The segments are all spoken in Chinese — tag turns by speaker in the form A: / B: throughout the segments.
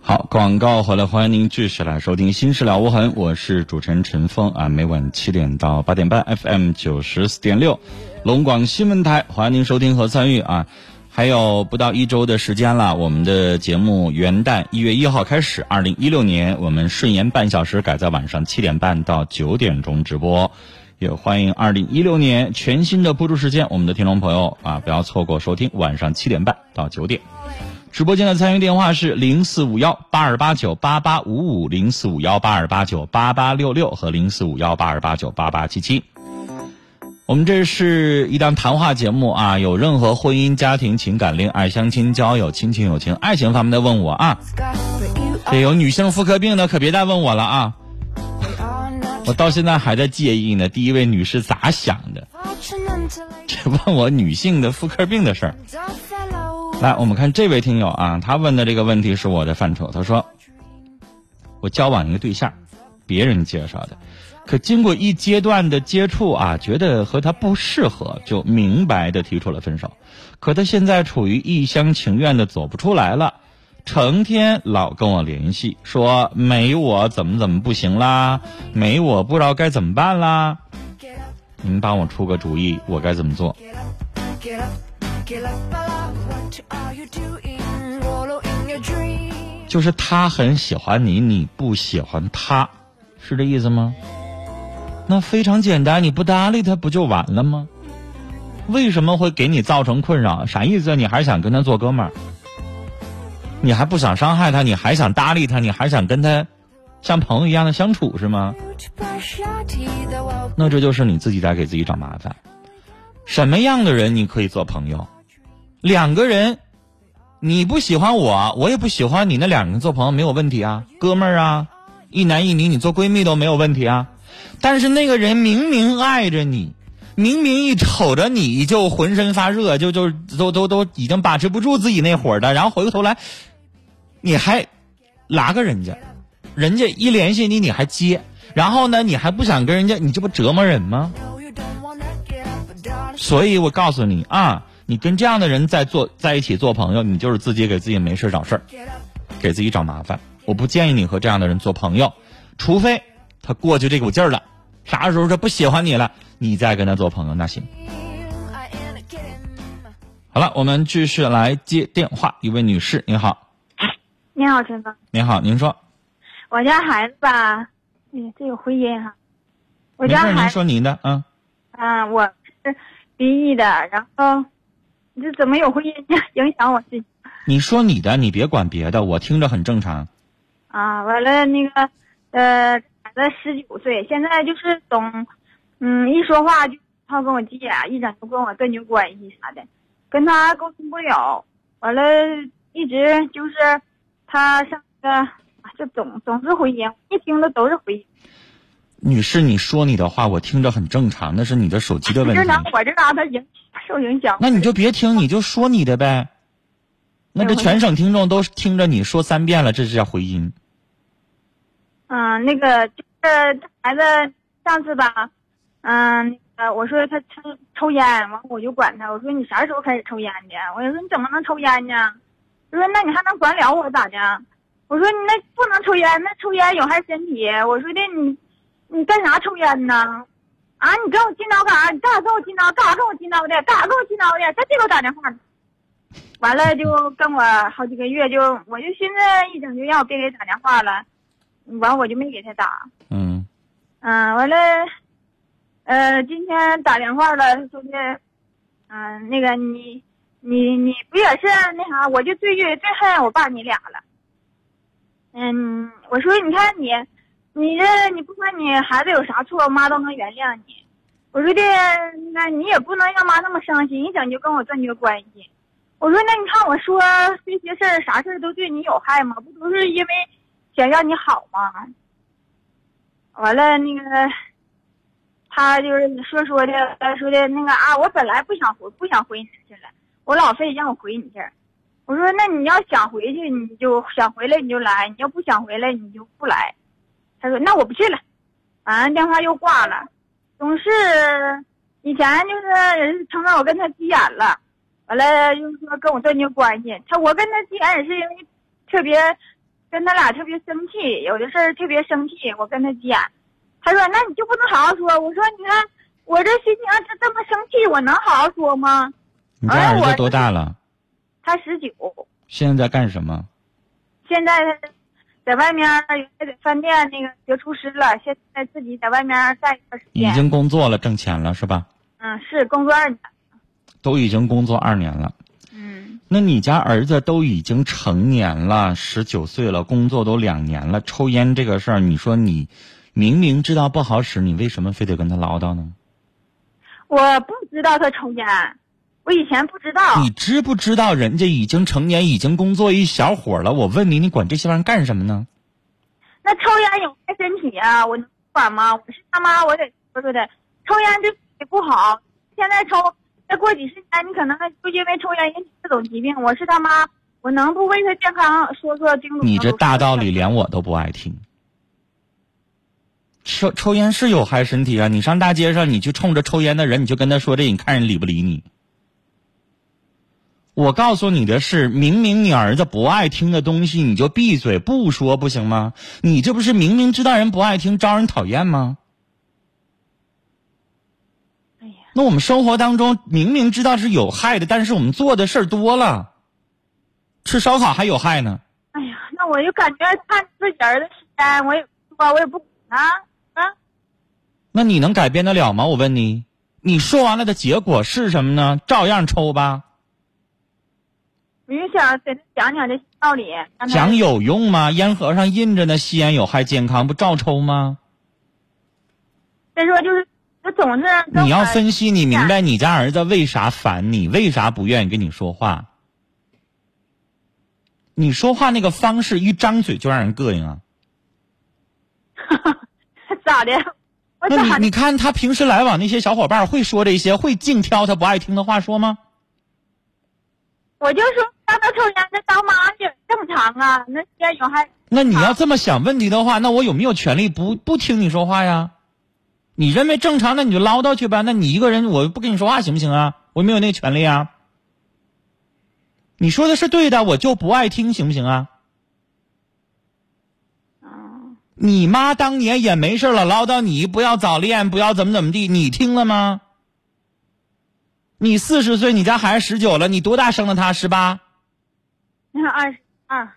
A: 好，广告回来，欢迎您继续来收听《新事了无痕》，我是主持人陈峰啊，每晚七点到八点半，FM 九十四点六，龙广新闻台，欢迎您收听和参与啊。还有不到一周的时间了，我们的节目元旦一月一号开始，二零一六年我们顺延半小时改在晚上七点半到九点钟直播，也欢迎二零一六年全新的播出时间，我们的听众朋友啊，不要错过收听晚上七点半到九点。直播间的参与电话是零四五幺八二八九八八五五零四五幺八二八九八八六六和零四五幺八二八九八八七七。我们这是一档谈话节目啊，有任何婚姻、家庭、情感、恋爱、相亲、交友、亲情、友情、爱情方面的问我啊。这有女性妇科病的可别再问我了啊。我到现在还在介意呢，第一位女士咋想的？这问我女性的妇科病的事儿。来，我们看这位听友啊，他问的这个问题是我的范畴。他说，我交往一个对象，别人介绍的，可经过一阶段的接触啊，觉得和他不适合，就明白的提出了分手。可他现在处于一厢情愿的走不出来了，成天老跟我联系，说没我怎么怎么不行啦，没我不知道该怎么办啦。您帮我出个主意，我该怎么做？就是他很喜欢你，你不喜欢他，是这意思吗？那非常简单，你不搭理他不就完了吗？为什么会给你造成困扰？啥意思？你还是想跟他做哥们儿？你还不想伤害他？你还想搭理他？你还想跟他像朋友一样的相处是吗？那这就是你自己在给自己找麻烦。什么样的人你可以做朋友？两个人。你不喜欢我，我也不喜欢你，那两个人做朋友没有问题啊，哥们儿啊，一男一女，你做闺蜜都没有问题啊。但是那个人明明爱着你，明明一瞅着你就浑身发热，就就都都都已经把持不住自己那会儿的，然后回过头来，你还拉个人家，人家一联系你你还接，然后呢你还不想跟人家，你这不折磨人吗？所以我告诉你啊。你跟这样的人在做在一起做朋友，你就是自己给自己没事找事儿，给自己找麻烦。我不建议你和这样的人做朋友，除非他过去这股劲儿了，啥时候他不喜欢你了，你再跟他做朋友那行。好了，我们继续来接电话。一位女士，您好。
B: 你好，陈峰。
A: 您好，您说。
B: 我家孩子吧，哎呀，这有回音哈。我家孩子。
A: 您说您的，嗯。
B: 啊，我是离异的，然后。你这怎么有回音影响我心？
A: 你说你的，你别管别的，我听着很正常。
B: 啊，完了那个，呃，孩子十九岁，现在就是总，嗯，一说话就他跟我急眼，一整就跟我断绝关系啥的，跟他沟通不了。完了，一直就是他上个，就总总是回音，一听的都是回音。
A: 女士，你说你的话，我听着很正常，那是你的手机的问题。
B: 正常我这拿他影。受影响，
A: 那你就别听，你就说你的呗。那这全省听众都听着你说三遍了，这是叫回音。
B: 嗯，那个就这孩子上次吧，嗯，呃，我说他抽抽烟，完我就管他，我说你啥时候开始抽烟的？我说你怎么能抽烟呢？他说那你还能管了我咋的？我说你那不能抽烟，那抽烟有害身体。我说的你，你干啥抽烟呢？啊！你跟我劲叨干啥？你干啥跟我劲叨？干啥跟我劲叨的？干啥跟我劲叨的？再别给我打电话！完了就跟我好几个月，就我就寻思一整就让我别给打电话了。完我就没给他打。
A: 嗯。
B: 嗯，完了，呃，今天打电话了，说的，嗯，那个你你你不也是那啥？我就最最恨我爸你俩了。嗯，我说你看你。你这你不管你孩子有啥错，妈都能原谅你。我说的，那你也不能让妈那么伤心，一整就跟我断绝关系。我说，那你看我说这些事儿，啥事儿都对你有害吗？不都是因为想让你好吗？完了，那个他就是说说的，说的那个啊，我本来不想回，不想回你去了，我老非得让我回你这儿。我说，那你要想回去，你就想回来你就来，你要不想回来你就不来。他说：“那我不去了。”完了，电话又挂了。总是以前就是也是成了我跟他急眼了，完了又说跟我断绝关系。他我跟他急眼也是因为特别跟他俩特别生气，有的事儿特别生气，我跟他急眼。他说那你就不能好好说？我说你看我这心情这这么生气，我能好好说吗？
A: 你家儿子多大了？
B: 他十九。
A: 现在在干什么？
B: 现在他在外面在饭店那个学厨师了，现在自己在外面干一段时间。
A: 已经工作了，挣钱了是吧？
B: 嗯，是工作二年。
A: 都已经工作二年了。
B: 嗯。
A: 那你家儿子都已经成年了，十九岁了，工作都两年了，抽烟这个事儿，你说你明明知道不好使，你为什么非得跟他唠叨呢？
B: 我不知道他抽烟，我以前不知道。
A: 你知不知道人家已经成年，已经工作一小伙了？我问你，你管这些玩意儿干什么呢？
B: 那抽烟有害身体啊，我能管吗？我是他妈，我得说说的。抽烟对身体不好，现在抽，再过几十年你可能就因为抽烟引起各种疾病。我是他妈，我能不为他健康说说叮嘱？
A: 你这大道理连我都不爱听。抽抽烟是有害身体啊！你上大街上，你去冲着抽烟的人，你就跟他说这，你看人理不理你？我告诉你的是，明明你儿子不爱听的东西，你就闭嘴不说，不行吗？你这不是明明知道人不爱听，招人讨厌吗？
B: 哎呀，
A: 那我们生活当中明明知道是有害的，但是我们做的事儿多了，吃烧烤还有害呢。
B: 哎呀，那我就感觉看自己儿子时间，我也说，我也不管啊啊。
A: 那你能改变得了吗？我问你，你说完了的结果是什么呢？照样抽吧。
B: 我就想给他讲讲这道理。
A: 讲有用吗？烟盒上印着呢，吸烟有害健康，不照抽吗？
B: 再说就是他总是
A: 你要分析，你明白你家儿子为啥烦你，为啥不愿意跟你说话？你说话那个方式一张嘴就让人膈应啊！
B: 咋的？
A: 那？你你看他平时来往那些小伙伴会说这些，会净挑他不爱听的话说吗？
B: 我就说让他抽烟，那当妈的正常啊，那烟有害。
A: 那你要这么想问题的话，那我有没有权利不不听你说话呀？你认为正常，那你就唠叨去吧。那你一个人我不跟你说话行不行啊？我没有那个权利啊。你说的是对的，我就不爱听，行不行啊？
B: 嗯，
A: 你妈当年也没事了，唠叨你不要早恋，不要怎么怎么地，你听了吗？你四十岁，你家孩子十九了，你多大生的他？十八？
B: 那二十二，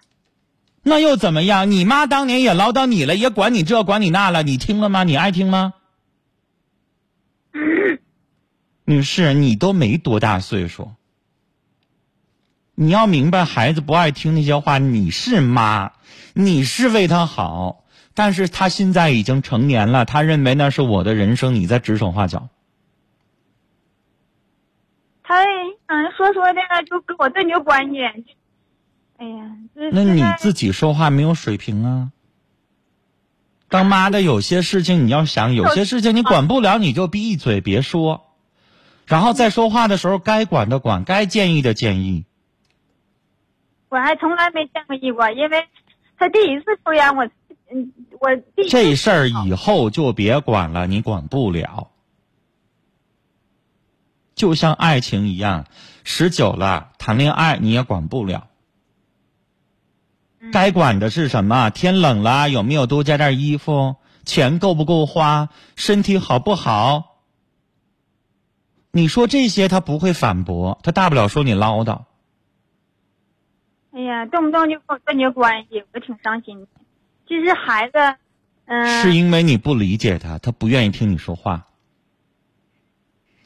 A: 那又怎么样？你妈当年也唠叨你了，也管你这管你那了，你听了吗？你爱听吗？女士，你都没多大岁数，你要明白，孩子不爱听那些话，你是妈，你是为他好，但是他现在已经成年了，他认为那是我的人生，你在指手画脚。
B: 他嗯说说的就跟我断绝关系。哎呀，
A: 那你自己说话没有水平啊！当妈的有些事情你要想，有些事情你管不了，你就闭嘴别说，然后在说话的时候该管的管，该建议的建议。
B: 我还从来没见过一过，因为他第一次抽烟，我嗯我第一
A: 这事儿以后就别管了，你管不了。就像爱情一样，十九了谈恋爱你也管不了。该管的是什么？天冷了有没有多加点衣服？钱够不够花？身体好不好？你说这些他不会反驳，他大不了说你唠叨。
B: 哎呀，动不动就跟我断绝关系，我挺伤心的。其实孩子，嗯，
A: 是因为你不理解他，他不愿意听你说话。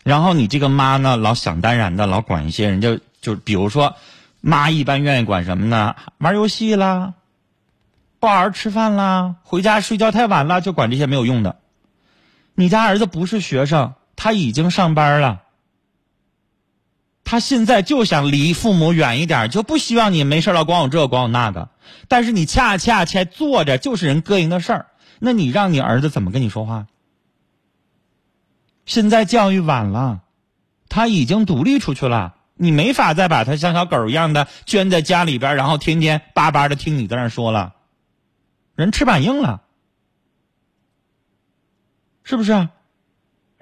A: 然后你这个妈呢，老想当然的，老管一些人家，就比如说，妈一般愿意管什么呢？玩游戏啦，不好好吃饭啦，回家睡觉太晚了，就管这些没有用的。你家儿子不是学生，他已经上班了，他现在就想离父母远一点，就不希望你没事了管我这管我那个。但是你恰恰恰做着就是人膈应的事儿，那你让你儿子怎么跟你说话？现在教育晚了，他已经独立出去了，你没法再把他像小狗一样的圈在家里边，然后天天巴巴的听你在那说了，人翅膀硬了，是不是？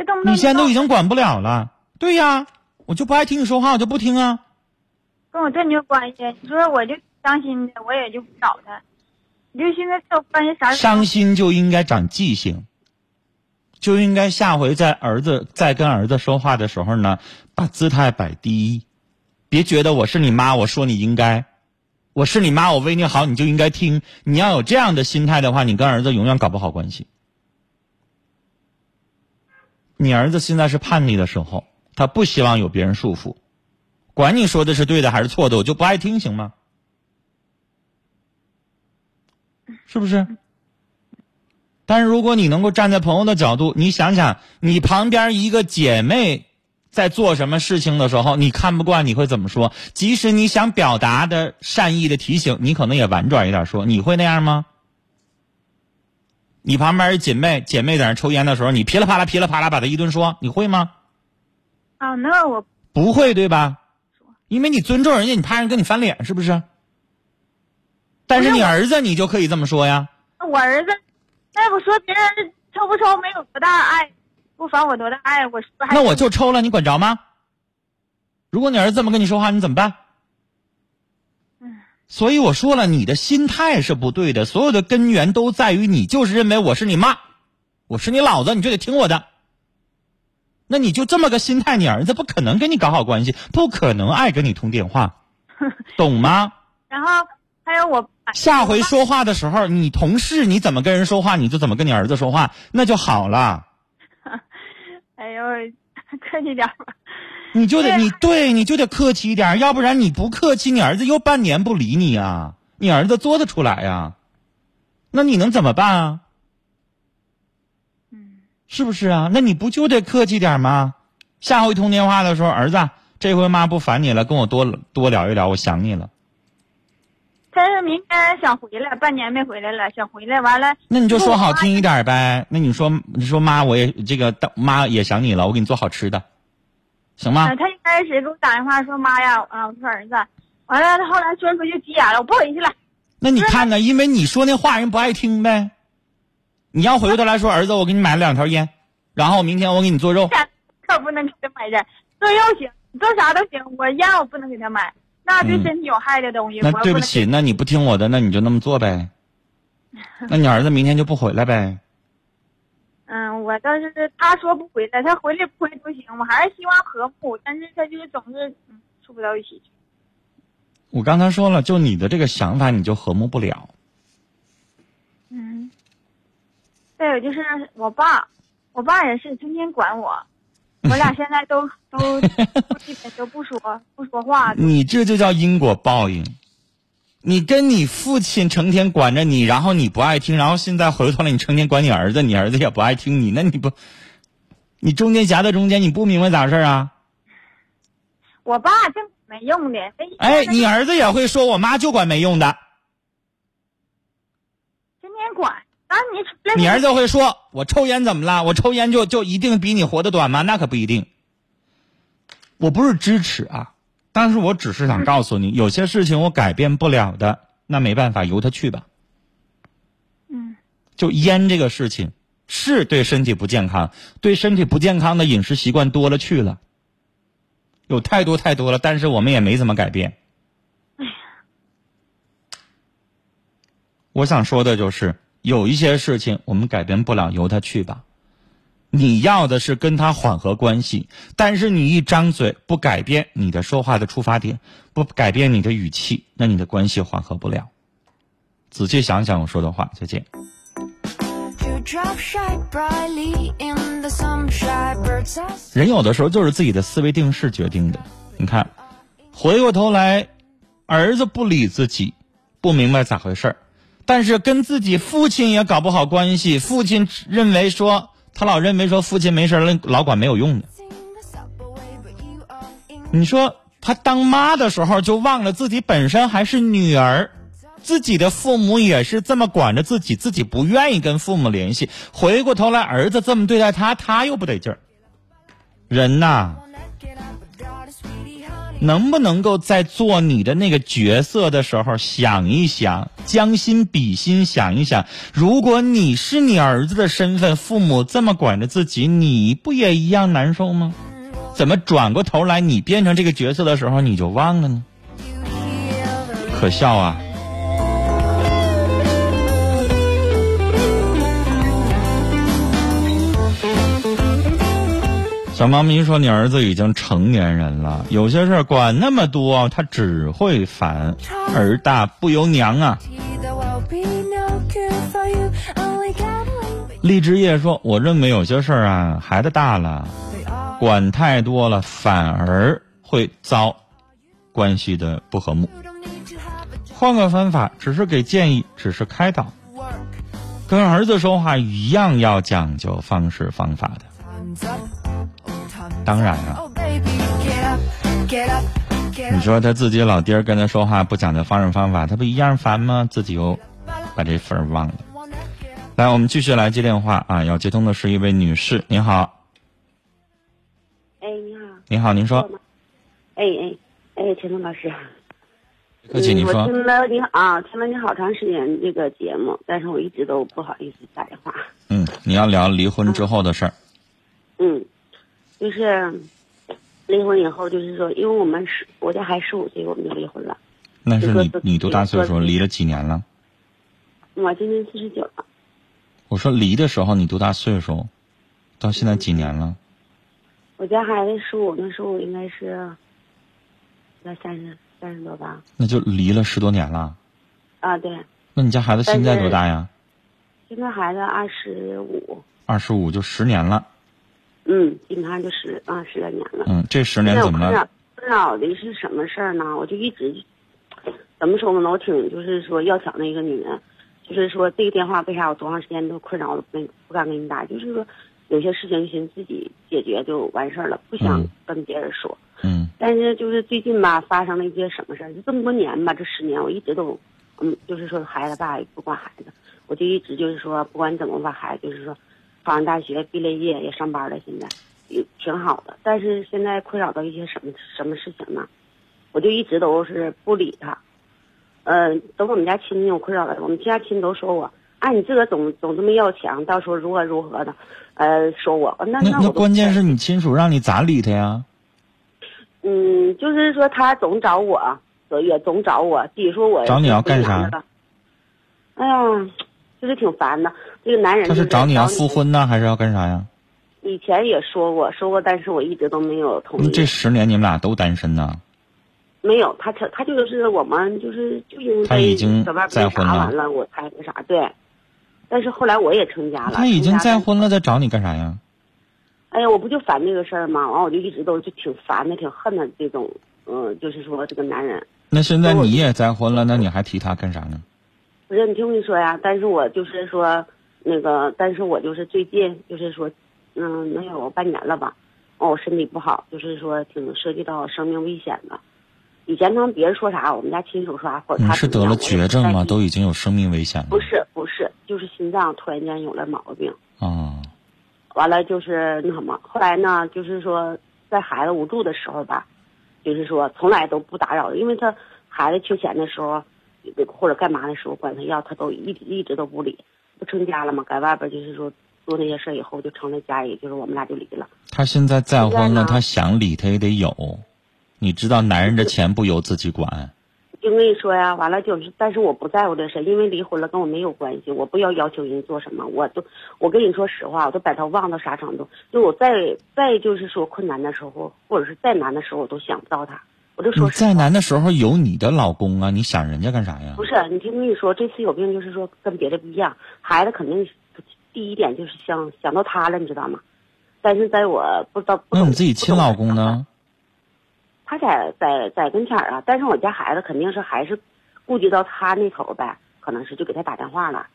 B: 这动不动
A: 你现在都已
B: 经
A: 经管不了了。对呀，我我就不爱听你说话，我就不听啊。
B: 跟我这没有关系。你说我就伤心的，我也就不找他。你就现在这关系啥？
A: 伤心就应该长记性，就应该下回在儿子在跟儿子说话的时候呢，把姿态摆低，别觉得我是你妈，我说你应该，我是你妈，我为你好，你就应该听。你要有这样的心态的话，你跟儿子永远搞不好关系。你儿子现在是叛逆的时候，他不希望有别人束缚，管你说的是对的还是错的，我就不爱听，行吗？是不是？但是如果你能够站在朋友的角度，你想想，你旁边一个姐妹在做什么事情的时候，你看不惯，你会怎么说？即使你想表达的善意的提醒，你可能也婉转一点说，你会那样吗？你旁边姐妹姐妹在那抽烟的时候，你噼里啪啦噼里啪啦把她一顿说，你会吗？
B: 啊，那我
A: 不会，对吧？因为你尊重人家，你怕人跟你翻脸，是不是？但是你儿子，你就可以这么说呀。
B: 我儿子，那不说别人抽不抽没有多大爱，不烦我多大爱，我是不是还？
A: 那我就抽了，你管着吗？如果你儿子这么跟你说话，你怎么办？
B: 嗯，
A: 所以我说了，你的心态是不对的，所有的根源都在于你就是认为我是你妈，我是你老子，你就得听我的。那你就这么个心态，你儿子不可能跟你搞好关系，不可能爱跟你通电话，懂吗？
B: 然后还有我
A: 下回说话的时候，你同事你怎么跟人说话，你就怎么跟你儿子说话，那就好了。
B: 哎呦，客气点吧。
A: 你就得你对你就得客气一点，要不然你不客气，你儿子又半年不理你啊，你儿子做得出来呀？那你能怎么办啊？
B: 嗯，
A: 是不是啊？那你不就得客气点吗？下回通电话的时候，儿子，这回妈不烦你了，跟我多多聊一聊，我想你了。
B: 他是明天想回来，半年没回来了，想回来，完了。
A: 那你就说好听一点呗。那你说，你说妈，我也这个妈也想你了，我给你做好吃的，行吗
B: 啊，？他一开始给我打电话说妈呀，啊，我说儿子，完了，他后来说出就急眼了，我不回去了。
A: 那你看呢？因为你说那话人不爱听呗。你要回过头来说，儿子，我给你买了两条烟，然后明天我给你做肉。
B: 可不能给他买烟，做肉行，做啥都行，我烟我不能给他买，那对身体有害的东西。
A: 嗯那对不起，那你不听我的，那你就那么做呗。那你儿子明天就不回来呗。
B: 嗯，我倒是他说不回来，他回来不回都行，我还是希望和睦，但是他就是总是嗯处不到一起去。
A: 我刚才说了，就你的这个想法，你就和睦不了。
B: 嗯，再有就是我爸，我爸也是天天管我，我俩现在都 都都基本都不说不说话。
A: 你这就叫因果报应。你跟你父亲成天管着你，然后你不爱听，然后现在回过头来你成天管你儿子，你儿子也不爱听你，那你不，你中间夹在中间，你不明白咋回事啊？
B: 我爸就没用的，
A: 哎，你儿子也会说，我妈就管没用的。
B: 天天管，啊你
A: 你儿子会说，我抽烟怎么了？我抽烟就就一定比你活得短吗？那可不一定。我不是支持啊，但是我只是想告诉你，有些事情我改变不了的，那没办法，由他去吧。
B: 嗯
A: 就烟这个事情，是对身体不健康，对身体不健康的饮食习惯多了去了，有太多太多了，但是我们也没怎么改变。我想说的就是，有一些事情我们改变不了，由他去吧。你要的是跟他缓和关系，但是你一张嘴不改变你的说话的出发点，不改变你的语气，那你的关系缓和不了。仔细想想我说的话，再见。人有的时候就是自己的思维定势决定的。你看，回过头来，儿子不理自己，不明白咋回事儿，但是跟自己父亲也搞不好关系。父亲认为说，他老认为说父亲没事儿了，老管没有用的。你说他当妈的时候就忘了自己本身还是女儿，自己的父母也是这么管着自己，自己不愿意跟父母联系。回过头来，儿子这么对待他，他又不得劲儿。人呐，能不能够在做你的那个角色的时候想一想，将心比心想一想，如果你是你儿子的身份，父母这么管着自己，你不也一样难受吗？怎么转过头来你变成这个角色的时候你就忘了呢？可笑啊！小猫咪说：“你儿子已经成年人了，有些事儿管那么多，他只会烦。儿大不由娘啊。
C: tea, there will be no cure for you. Only gambling, ”
A: 荔枝叶说：“我认为有些事儿啊，孩子大了，管太多了，反而会遭关系的不和睦。换个方法，只是给建议，只是开导。跟儿子说话一样要讲究方式方法的。当然啊
C: ，Oh, baby, get up, get up, get
A: 你说他自己老爹儿跟他说话不讲究方式方法，他不一样烦吗？自己又把这份儿忘了。来，我们继续来接电话啊！要接通的是一位女士，您好，
D: 哎，你好。
A: 你好，您说，
D: 哎哎哎，陈峰老师。
A: 客气，您
D: 嗯我
A: 说，
D: 听了你啊，听了你好长时间这个节目，但是我一直都不好意思打电话。
A: 嗯，你要聊离婚之后的事儿，
D: 嗯，就是离婚以后，就是说，因为我们十，我家孩子十五岁，我们就离婚了。
A: 那是你你多大岁数？离了几年了？
D: 我今年四十九了，
A: 我说离的时候你多大岁数？到现在几年了？
D: 我家孩子十五，那时候我应该是在三十三十多吧？
A: 那就离了十多年了。
D: 啊，对，
A: 那你家孩子现在多大呀？
D: 现在孩子二十五，
A: 二十五，就十年了。
D: 嗯，基本上就十啊十来年了。
A: 嗯，这十年怎么？
D: 了困扰困扰的是什么事儿呢？我就一直怎么说呢？我挺就是说要强的一个女人，就是说这个电话为啥我多长时间都困扰我不不敢给你打？就是说有些事情寻思自己解决就完事儿了，不想
A: 嗯
D: 跟别人说。
A: 嗯
D: 但是就是最近吧，发生了一些什么事儿？就这么多年吧，这十年我一直都，嗯，就是说孩子爸也不管孩子，我就一直就是说不管怎么把，孩子就是说考上大学毕了业也上班了，现在也挺好的。但是现在困扰到一些什么什么事情呢？我就一直都是不理他。呃，等我们家亲戚我困扰了，我们家亲都说我，哎，你自个总总这么要强，到时候如何如何的，呃，说我，那
A: 那关键是你亲属让你咋理他呀？
D: 嗯，就是说他总找我，也总找我，比说我
A: 找你要干啥？
D: 哎呀，就是挺烦的。这个男人
A: 他
D: 是
A: 找你要复。婚呢，还是要干啥呀？
D: 以前也说过，说过，但是我一直都没有同意。
A: 那这十年你们俩都单身呢？
D: 没有，他他他就是我们就是就因为
A: 他已经再婚了
D: 完了，我才那啥对。但是后来我也成家了。
A: 他已经再婚了，再找你干啥呀？
D: 哎呀，我不就烦这个事儿吗？完，我就一直都就挺烦的，挺恨的这种，嗯、就是说这个男人。
A: 那现在你也再婚了，那你还提他干啥呢？
D: 不是，你听我跟你说呀，但是我就是说，那个，但是我就是最近就是说，嗯，能有半年了吧，哦，我身体不好，就是说挺涉及到生命危险的。以前他们别人说啥，我们家亲属说啥，或者他
A: 是得了绝症吗？都已经有生命危险了。
D: 不是不是，就是心脏突然间有了毛病，
A: 啊，
D: 完了就是那什么，后来呢，就是说在孩子无助的时候吧，就是说从来都不打扰，因为他孩子缺钱的时候，或者干嘛的时候管他要，他都一直一直都不理。不成家了嘛，在外边就是说做那些事儿以后，就成了家，也就是我们俩就离了。
A: 他现在再婚了，他想离他也得有。你知道，男人的钱不由自己管。
D: 就跟你说呀，完了就是，但是我不在乎这事，因为离婚了跟我没有关系，我不要要求人做什么，我都，我跟你说实话，我都把他忘到啥程度，就我再再就是说困难的时候，或者是再难的时候，我都想不到他，我就
A: 你
D: 说
A: 再难的时候有你的老公啊，你想人家干啥呀
D: 不？是，你听我跟你说，这次有病就是说跟别的不一样，孩子肯定第一点就是想想到他了，你知道吗？但是在我不知道，
A: 那你自己亲老公？呢？
D: 他在在在跟前儿啊，但是我家孩子肯定是还是顾及到他那头儿呗，可能是就给他打电话了，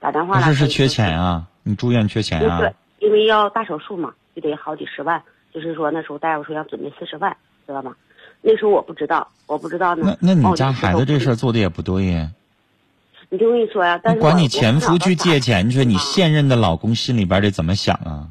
D: 打电话了。
A: 不是是缺钱啊？你住院缺钱啊
D: 对？因为要大手术嘛，就得好几十万。就是说那时候大夫说要准备四十万，知道吗？那时候我不知道，我不知道呢。
A: 那那你
D: 哦
A: 家孩子这事儿
D: 儿，
A: 做的也不对呀。
D: 你听我跟你说呀，但是
A: 管你前夫去借钱去，你
D: 啊
A: 现任的老公心里边得怎么想啊？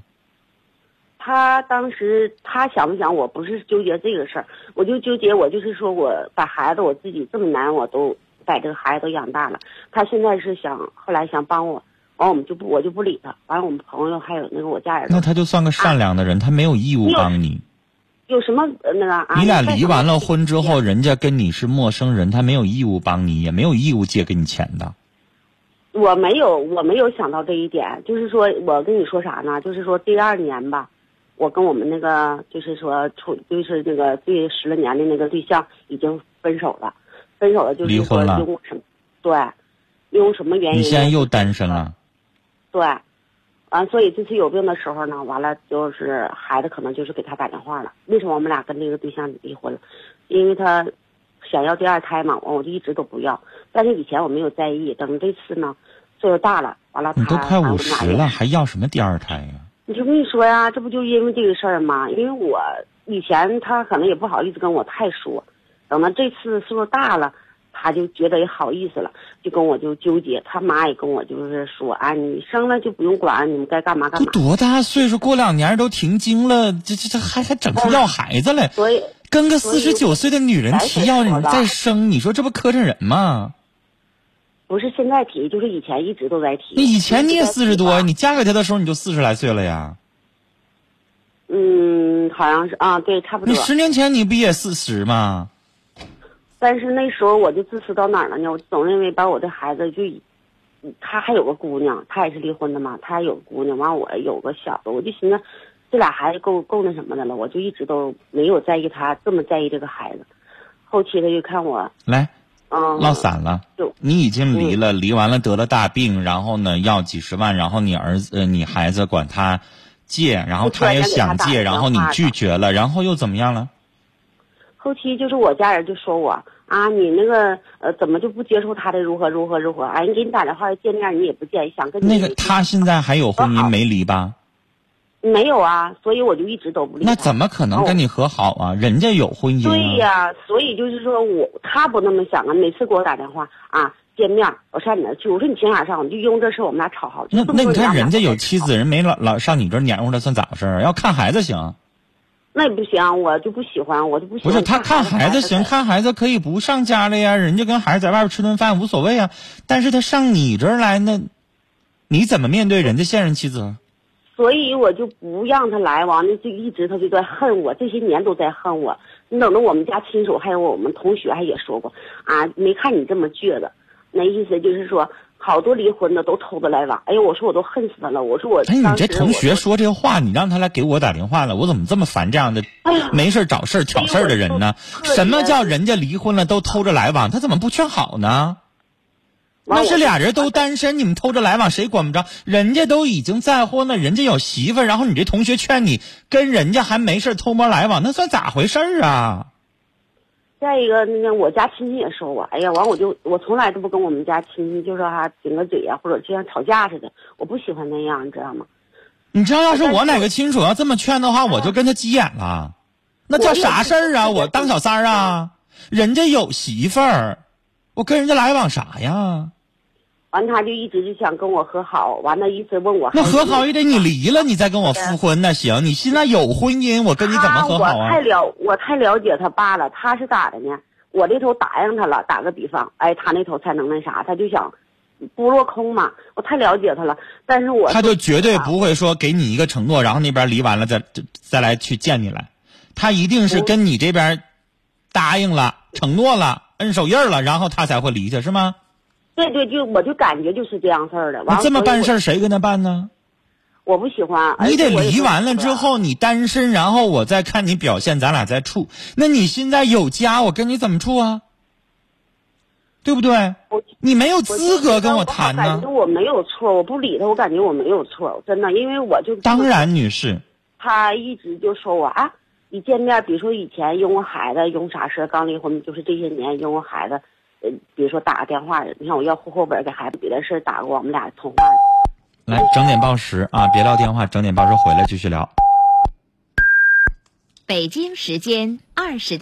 D: 他当时他想不想，我不是纠结这个事儿，我就纠结我就是说我把孩子我自己这么难，我都把这个孩子都养大了。他现在是想后来想帮我，完我们就不我就不理他。完了我们朋友还有那个我家人，
A: 那他就算个善良的人，他没有义务帮你。
D: 有什么呃那个啊？
A: 你俩离完了婚之后，人家跟你是陌生人，他没有义务帮你，也没有义务借给你钱的。
D: 我没有，我没有想到这一点。就是说我跟你说啥呢？就是说第二年吧，我跟我们那个就是说处就是那个对十来年的那个对象已经分手了，分手了就是说
A: 离婚了
D: 因为什么？对，因为什么原因？
A: 你现在又单身了，
D: 对，完、所以这次有病的时候呢，完了就是孩子可能就是给他打电话了。为什么我们俩跟这个对象离婚了？因为他想要第二胎嘛，完我就一直都不要。但是以前我没有在意，等这次呢，岁数大了，完了他
A: 你都快
D: 完
A: 五十了，还要什么第二胎呀、
D: 你就跟你说呀，这不就因为这个事儿吗？因为我以前他可能也不好意思跟我太说，等到这次岁数大了，他就觉得也好意思了，就跟我就纠结。他妈也跟我就是说，啊，你生了就不用管，你们该干嘛干
A: 都
D: 嘛。
A: 多大岁数，过两年都停经了，这这这还还整出要孩子来，
D: 所以
A: 跟个四十九岁的女人提要你再生，你说这不磕碜人吗？
D: 不是现在提，就是以前一直都在提。
A: 你以前你也四十多，你嫁给他的时候你就四十来岁了呀。
D: 嗯，好像是啊，对，差不多
A: 你。十年前你不也四十吗？
D: 但是那时候我就自私到哪儿了呢？我总认为把我的孩子就，他还有个姑娘，他也是离婚的嘛，他还有个姑娘，完我有个小子，我就寻思，这俩孩子够够那什么的了，我就一直都没有在意他这么在意这个孩子。后期他就看我，
A: 来，
D: 嗯，
A: 落散了
D: 就。
A: 你已经离了，离完了得了大病，然后呢要几十万，然后你儿子、呃、你孩子管他借，然后他也想借，然后你拒绝了，然后又怎么样了？
D: 后期就是我家人就说我啊，你那个呃怎么就不接受他的如何如何如何？哎，你给你打电话见面你也不见，想跟你
A: 那个他现在还有婚姻没离吧？
D: 没有啊，所以我就一直都不离。
A: 那怎么可能跟你和好啊？人家有婚姻、啊。
D: 对呀、所以就是说我他不那么想啊，每次给我打电话啊，见面我上你那去，我说你请哪上？我？就因为这事我们俩吵好。
A: 那那你看人家有妻子，人没老老上你这儿黏糊他，算咋回事儿？要看孩子行，
D: 那也不行，我就不喜欢，我就不喜欢。
A: 不是他看孩子行，看孩子可以不上家了呀，人家跟孩子在外边吃顿饭无所谓啊。但是他上你这儿来，那你怎么面对人家现任妻子啊？
D: 所以我就不让他来，完了就一直他就在恨我，这些年都在恨我。你等着我们家亲属还有我们同学还也说过啊，没看你这么倔的，那意思就是说好多离婚的都偷着来往。哎呦，我说我都恨死他了，我说我
A: 哎，你这同学说这话，你让他来给我打电话了，我怎么这么烦这样的
D: 哎
A: 没事找事挑事儿的人呢？
D: 哎
A: 什么叫人家离婚了都偷着来往？他怎么不劝好呢？那是俩人都单身，你们偷着来往，谁管不着？人家都已经再婚了，人家有媳妇儿，然后你这同学劝你跟人家还没事偷摸来往，那算咋回事儿啊？
D: 再一个，那个我家亲戚也说我，哎呀，完我就我从来都不跟我们家亲戚就说哈顶个嘴呀、或者就像吵架似的，我不喜欢那样，你知道吗？
A: 你知道，要是我哪个亲属要这么劝的话，我就跟他急眼了。那叫啥事儿啊？我当小三儿啊？人家有媳妇儿，我跟人家来往啥呀？
D: 完他就一直就想跟我和好，完了一直问我
A: 那和好也得你离了，你再跟我复婚那行。你现在有婚姻，我跟你怎么和好啊
D: 我太？了我太了解他爸了，他是咋的呢？我这头答应他了，打个比方，哎，他那头才能那啥，他就想不落空嘛。我太了解他了，但是我
A: 他就绝对不会说给你一个承诺，然后那边离完了再再再来去见你来，他一定是跟你这边答应了、承诺了、摁手印了，然后他才会离去，是吗？
D: 对对，就我就感觉就是这样事儿的。
A: 那这么办事
D: 儿，
A: 谁跟他办呢？
D: 我不喜欢。
A: 你得离完了之后，你单身，然后我再看你表现，咱俩再处。那你现在有家，我跟你怎么处啊？对不对？你没有资格跟
D: 我
A: 谈呢
D: 感觉。我没有错，我不理他，我感觉我没有错，真的，因为我就
A: 当然，女士，
D: 他一直就说我啊，一见面，比如说以前因为孩子，因为啥事儿刚离婚，就是这些年因为孩子，呃，比如说打个电话，你看我要户口本给孩子，别的事打过，我们俩通话。
A: 来整点报时啊，别撂电话，整点报时回来继续聊。
E: 北京时间二十点。